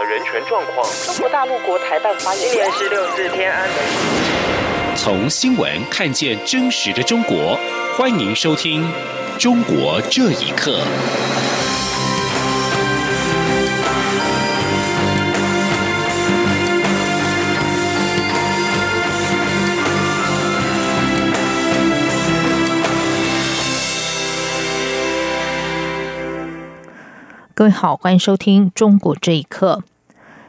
的人权状况。中国大陆国台办发言，今年是六四天安门。从新闻看见真实的中国，欢迎收听《中国这一刻》。各位好，欢迎收听《中国这一刻》。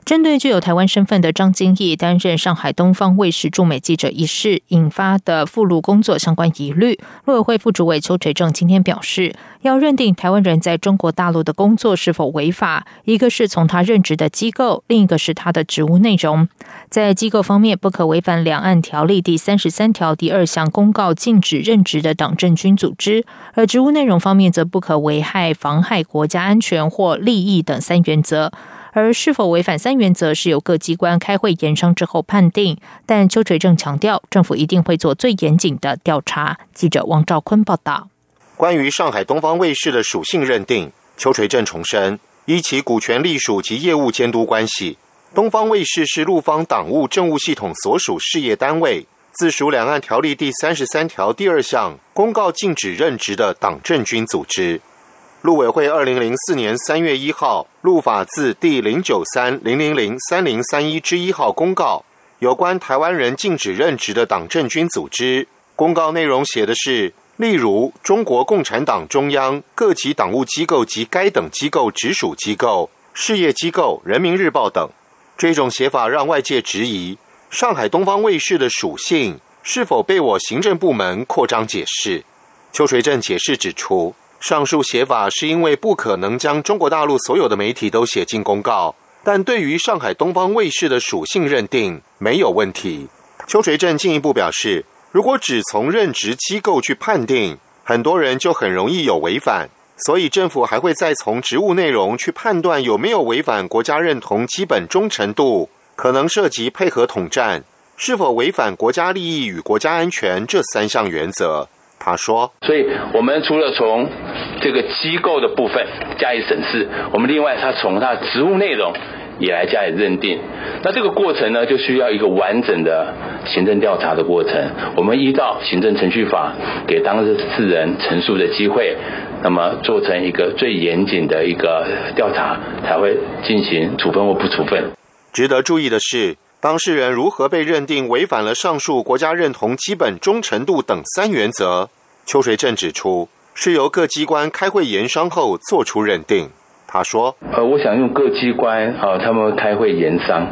针对具有台湾身份的张金义担任上海东方卫视驻美记者一事引发的附录工作相关疑虑，陆委会副主委邱垂正今天表示，要认定台湾人在中国大陆的工作是否违法，一个是从他任职的机构，另一个是他的职务内容。在机构方面，不可违反两岸条例第三十三条第二项公告禁止任职的党政军组织；而职务内容方面，则不可危害、妨害国家安全或利益等三原则。而是否违反三原则，是由各机关开会研商之后判定。但邱垂正强调，政府一定会做最严谨的调查。记者王兆坤报道。关于上海东方卫视的属性认定，邱垂正重申，依其股权隶属及业务监督关系，东方卫视是陆方党务政务系统所属事业单位，自属两岸条例第三十三条第二项公告禁止任职的党政军组织。陆委会二零零四年三月一号陆法字第零九三零零零三零三一之一号公告，有关台湾人禁止任职的党政军组织。公告内容写的是，例如中国共产党中央各级党务机构及该等机构直属机构、事业机构、人民日报等。这种写法让外界质疑上海东方卫视的属性是否被我行政部门扩张解释。邱垂正解释指出。上述写法是因为不可能将中国大陆所有的媒体都写进公告，但对于上海东方卫视的属性认定没有问题。邱垂正进一步表示，如果只从任职机构去判定，很多人就很容易有违反，所以政府还会再从职务内容去判断有没有违反国家认同基本忠诚度，可能涉及配合统战，是否违反国家利益与国家安全这三项原则。他说：“所以我们除了从这个机构的部分加以审视，我们另外他从他的职务内容也来加以认定。那这个过程呢，就需要一个完整的行政调查的过程。我们依照行政程序法给当事人陈述的机会，那么做成一个最严谨的一个调查，才会进行处分或不处分。值得注意的是。”当事人如何被认定违反了上述国家认同基本忠诚度等三原则？邱水正指出，是由各机关开会研商后做出认定。他说：“呃，我想用各机关啊，他们开会研商，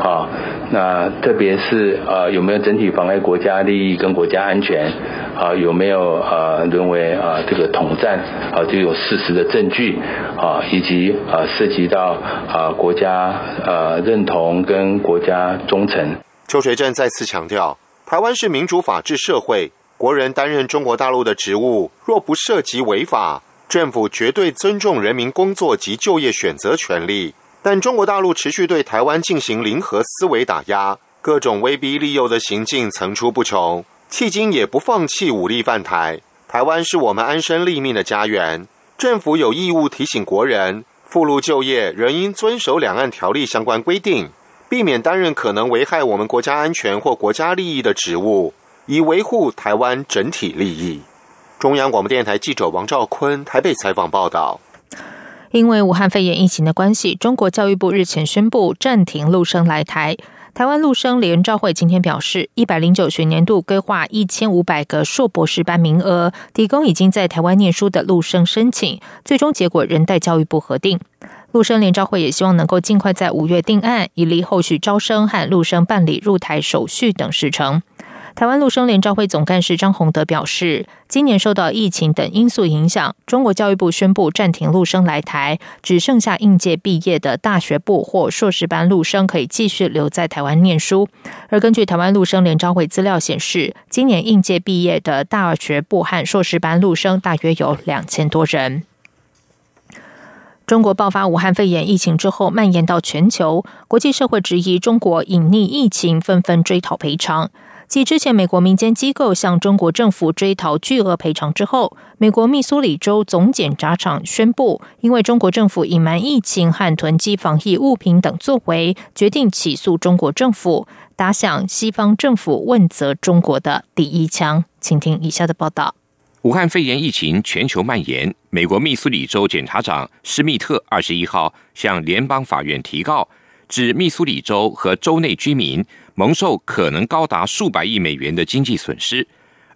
啊，那特别是呃，有没有整体妨碍国家利益跟国家安全？”啊，有没有呃沦为啊这个统战啊就有事实的证据啊，以及啊涉及到啊国家呃认同跟国家忠诚？邱垂正再次强调，台湾是民主法治社会，国人担任中国大陆的职务，若不涉及违法，政府绝对尊重人民工作及就业选择权利。但中国大陆持续对台湾进行零和思维打压，各种威逼利诱的行径层出不穷。迄今也不放弃武力犯台。台湾是我们安身立命的家园，政府有义务提醒国人，赴陆就业仍应遵守两岸条例相关规定，避免担任可能危害我们国家安全或国家利益的职务，以维护台湾整体利益。中央广播电台记者王兆坤台北采访报道。因为武汉肺炎疫情的关系，中国教育部日前宣布暂停陆生来台。台湾陆生联召会今天表示，一百零九学年度规划一千五百个硕博士班名额，提供已经在台湾念书的陆生申请，最终结果仍待教育部核定。陆生联召会也希望能够尽快在五月定案，以利后续招生和陆生办理入台手续等事成。台湾陆生联召会总干事张宏德表示，今年受到疫情等因素影响，中国教育部宣布暂停陆生来台，只剩下应届毕业的大学部或硕士班陆生可以继续留在台湾念书。而根据台湾陆生联召会资料显示，今年应届毕业的大学部和硕士班陆生大约有两千多人。中国爆发武汉肺炎疫情之后，蔓延到全球，国际社会质疑中国隐匿疫情，纷纷追讨赔偿。继之前美国民间机构向中国政府追讨巨额赔偿之后，美国密苏里州总检察长宣布，因为中国政府隐瞒疫情和囤积防疫物品等作为，决定起诉中国政府，打响西方政府问责中国的第一枪。请听以下的报道：武汉肺炎疫情全球蔓延，美国密苏里州检察长施密特二十一号向联邦法院提告。指密苏里州和州内居民蒙受可能高达数百亿美元的经济损失，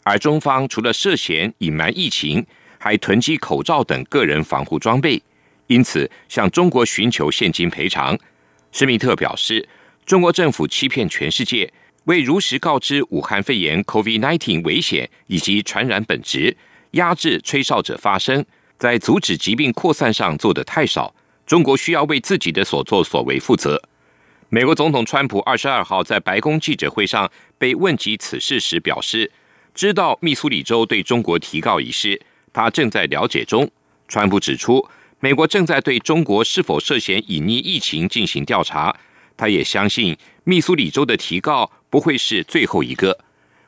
而中方除了涉嫌隐瞒疫情，还囤积口罩等个人防护装备，因此向中国寻求现金赔偿。施密特表示，中国政府欺骗全世界，未如实告知武汉肺炎 （COVID-19） 危险以及传染本质，压制吹哨者发声，在阻止疾病扩散上做得太少。中国需要为自己的所作所为负责。美国总统川普二十二号在白宫记者会上被问及此事时表示，知道密苏里州对中国提告一事，他正在了解中。川普指出，美国正在对中国是否涉嫌隐匿疫情进行调查。他也相信密苏里州的提告不会是最后一个。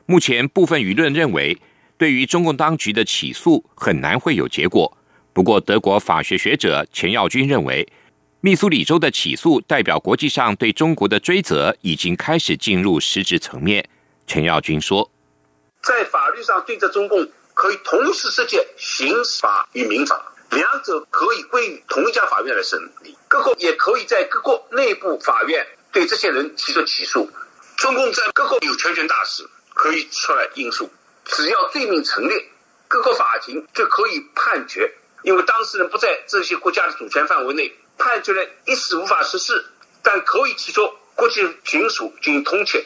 目前部分舆论认为，对于中共当局的起诉很难会有结果。不过，德国法学学者钱耀军认为，密苏里州的起诉代表国际上对中国的追责已经开始进入实质层面。陈耀军说：“在法律上对着中共可以同时涉及刑法与民法，两者可以归于同一家法院来审理。各国也可以在各国内部法院对这些人提出起诉。中共在各国有全权大使可以出来应诉，只要罪名成立，各个法庭就可以判决。”因为当事人不在这些国家的主权范围内，判决人一时无法实施，但可以提出国际警署进行通缉，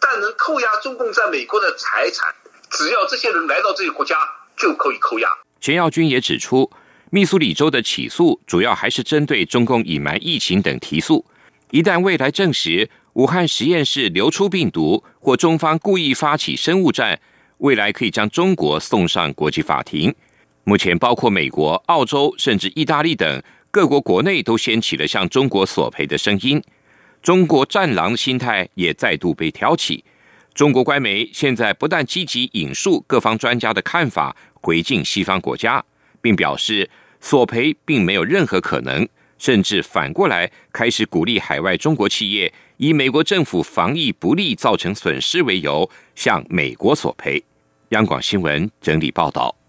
但能扣押中共在美国的财产，只要这些人来到这个国家就可以扣押。钱耀军也指出，密苏里州的起诉主要还是针对中共隐瞒疫情等提诉，一旦未来证实武汉实验室流出病毒或中方故意发起生物战，未来可以将中国送上国际法庭。目前，包括美国、澳洲，甚至意大利等各国国内都掀起了向中国索赔的声音。中国战狼的心态也再度被挑起。中国官媒现在不但积极引述各方专家的看法，回敬西方国家，并表示索赔并没有任何可能，甚至反过来开始鼓励海外中国企业以美国政府防疫不力造成损失为由向美国索赔。央广新闻整理报道。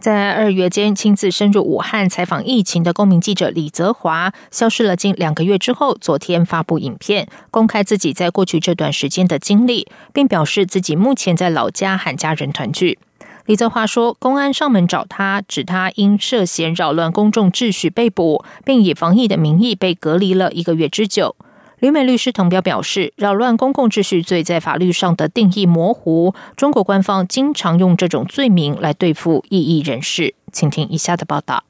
在二月间亲自深入武汉采访疫情的公民记者李泽华，消失了近两个月之后，昨天发布影片，公开自己在过去这段时间的经历，并表示自己目前在老家和家人团聚。李泽华说，公安上门找他，指他因涉嫌扰乱公众秩序被捕，并以防疫的名义被隔离了一个月之久。旅美律师滕彪表示，扰乱公共秩序罪在法律上的定义模糊，中国官方经常用这种罪名来对付异议人士。请听以下的报道。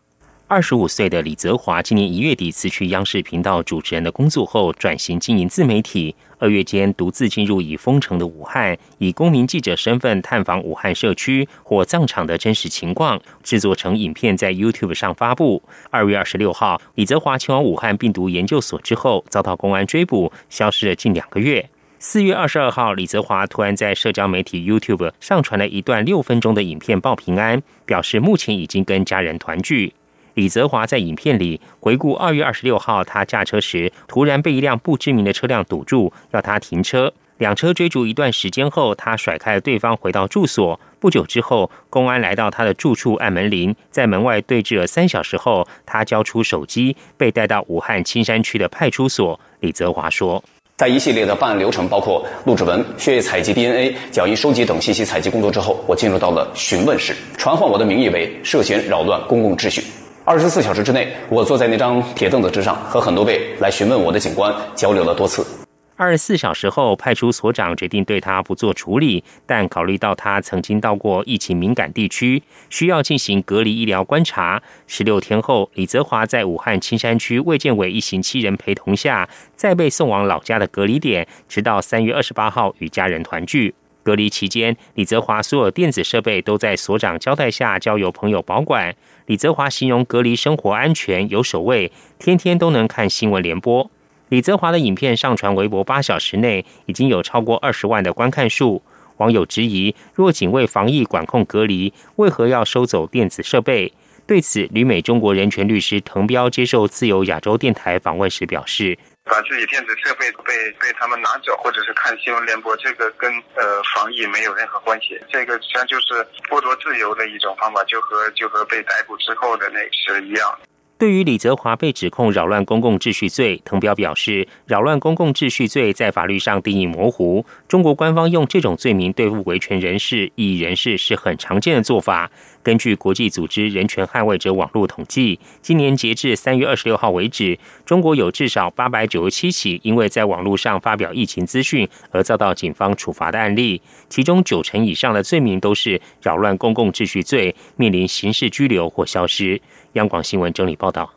二十五岁的李泽华，今年一月底辞去央视频道主持人的工作后，转型经营自媒体。二月间，独自进入已封城的武汉，以公民记者身份探访武汉社区或葬场的真实情况，制作成影片在 YouTube 上发布。二月二十六号，李泽华前往武汉病毒研究所之后，遭到公安追捕，消失了近两个月。四月二十二号，李泽华突然在社交媒体 YouTube 上传了一段六分钟的影片报平安，表示目前已经跟家人团聚。李泽华在影片里回顾二月二十六号，他驾车时突然被一辆不知名的车辆堵住，要他停车。两车追逐一段时间后，他甩开了对方，回到住所。不久之后，公安来到他的住处按门铃，在门外对峙了三小时后，他交出手机，被带到武汉青山区的派出所。李泽华说：“在一系列的办案流程，包括录指纹、血液采集、DNA、脚印收集等信息采集工作之后，我进入到了询问室，传唤我的名义为涉嫌扰乱公共秩序。”二十四小时之内，我坐在那张铁凳子之上，和很多位来询问我的警官交流了多次。二十四小时后，派出所长决定对他不做处理，但考虑到他曾经到过疫情敏感地区，需要进行隔离医疗观察。十六天后，李泽华在武汉青山区卫健委一行七人陪同下，再被送往老家的隔离点，直到三月二十八号与家人团聚。隔离期间，李泽华所有电子设备都在所长交代下交由朋友保管。李泽华形容隔离生活安全有守卫，天天都能看新闻联播。李泽华的影片上传微博八小时内，已经有超过二十万的观看数。网友质疑：若仅为防疫管控隔离，为何要收走电子设备？对此，旅美中国人权律师滕彪接受自由亚洲电台访问时表示。把自己电子设备被被他们拿走，或者是看新闻联播，这个跟呃防疫没有任何关系。这个实际上就是剥夺自由的一种方法，就和就和被逮捕之后的那是一样。对于李泽华被指控扰乱公共秩序罪，滕彪表示，扰乱公共秩序罪在法律上定义模糊。中国官方用这种罪名对付维权人士、异议人士是很常见的做法。根据国际组织人权捍卫者网络统计，今年截至三月二十六号为止，中国有至少八百九十七起因为在网络上发表疫情资讯而遭到警方处罚的案例，其中九成以上的罪名都是扰乱公共秩序罪，面临刑事拘留或消失。央广新闻整理报道：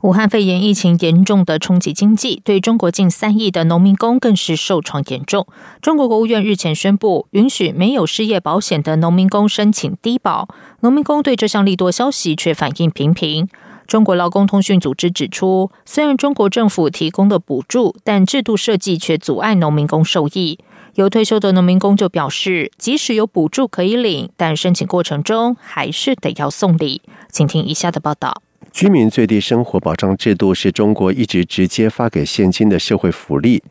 武汉肺炎疫情严重的冲击经济，对中国近三亿的农民工更是受创严重。中国国务院日前宣布，允许没有失业保险的农民工申请低保。农民工对这项利多消息却反应平平。中国劳工通讯组织指出，虽然中国政府提供的补助，但制度设计却阻碍农民工受益。有退休的农民工就表示，即使有补助可以领，但申请过程中还是得要送礼。请听以下的报道：居民最低生活保障制度是中国一直直接发给现金的社会福利。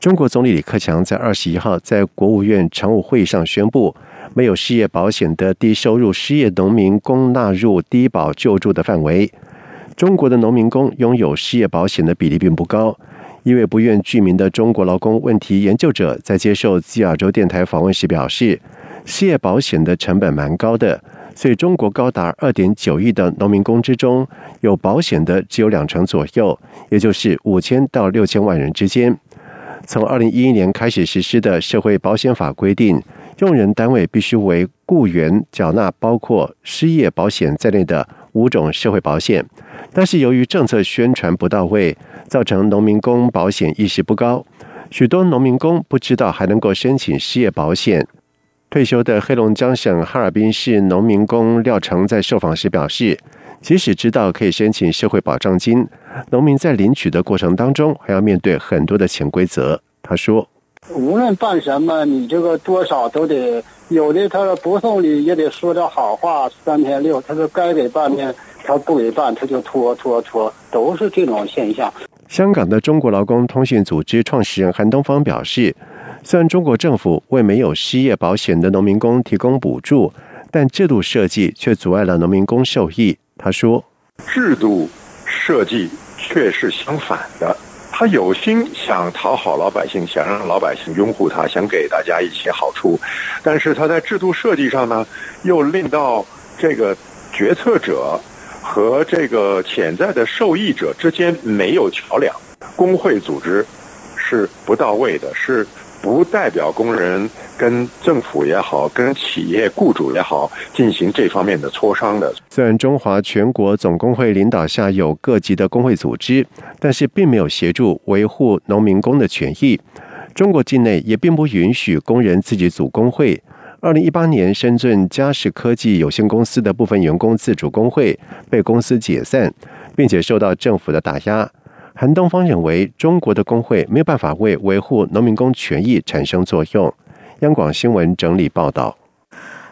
中国总理李克强在二十一号在国务院常务会议上宣布，没有失业保险的低收入失业农民工纳入低保救助的范围。中国的农民工拥有失业保险的比例并不高。一位不愿具名的中国劳工问题研究者在接受自亚洲电台访问时表示，失业保险的成本蛮高的，所以中国高达二点九亿的农民工之中，有保险的只有两成左右，也就是五千到六千万人之间。从二零一一年开始实施的社会保险法规定，用人单位必须为雇员缴纳包括失业保险在内的五种社会保险，但是由于政策宣传不到位。造成农民工保险意识不高，许多农民工不知道还能够申请失业保险。退休的黑龙江省哈尔滨市农民工廖成在受访时表示，即使知道可以申请社会保障金，农民在领取的过程当中还要面对很多的潜规则。他说：“无论办什么，你这个多少都得有的，他不送礼也得说点好话，三天六，他说该给办的他不给办，他就拖拖拖，都是这种现象。”香港的中国劳工通讯组织创始人韩东方表示，虽然中国政府为没有失业保险的农民工提供补助，但制度设计却阻碍了农民工受益。他说：“制度设计却是相反的，他有心想讨好老百姓，想让老百姓拥护他，想给大家一些好处，但是他在制度设计上呢，又令到这个决策者。”和这个潜在的受益者之间没有桥梁，工会组织是不到位的，是不代表工人跟政府也好，跟企业雇主也好进行这方面的磋商的。虽然中华全国总工会领导下有各级的工会组织，但是并没有协助维护农民工的权益。中国境内也并不允许工人自己组工会。二零一八年，深圳嘉实科技有限公司的部分员工自主工会被公司解散，并且受到政府的打压。韩东方认为，中国的工会没有办法为维护农民工权益产生作用。央广新闻整理报道。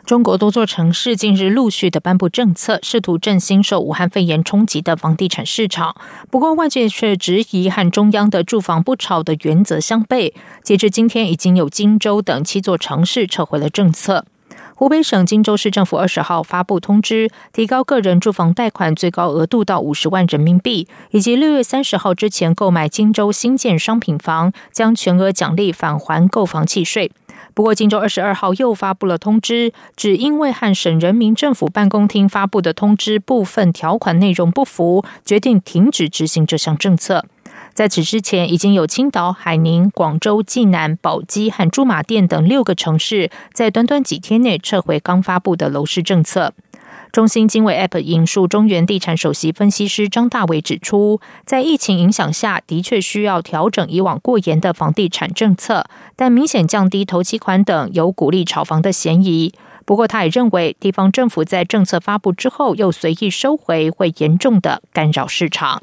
中国多座城市近日陆续的颁布政策，试图振兴受武汉肺炎冲击的房地产市场。不过，外界却质疑和中央的住房不炒的原则相悖。截至今天，已经有荆州等七座城市撤回了政策。湖北省荆州市政府二十号发布通知，提高个人住房贷款最高额度到五十万人民币，以及六月三十号之前购买荆州新建商品房，将全额奖励返还购房契税。不过，荆州二十二号又发布了通知，只因为和省人民政府办公厅发布的通知部分条款内容不符，决定停止执行这项政策。在此之前，已经有青岛、海宁、广州、济南、宝鸡和驻马店等六个城市，在短短几天内撤回刚发布的楼市政策。中兴经纬 App 引述中原地产首席分析师张大伟指出，在疫情影响下的确需要调整以往过严的房地产政策，但明显降低投期款等有鼓励炒房的嫌疑。不过，他也认为地方政府在政策发布之后又随意收回，会严重的干扰市场。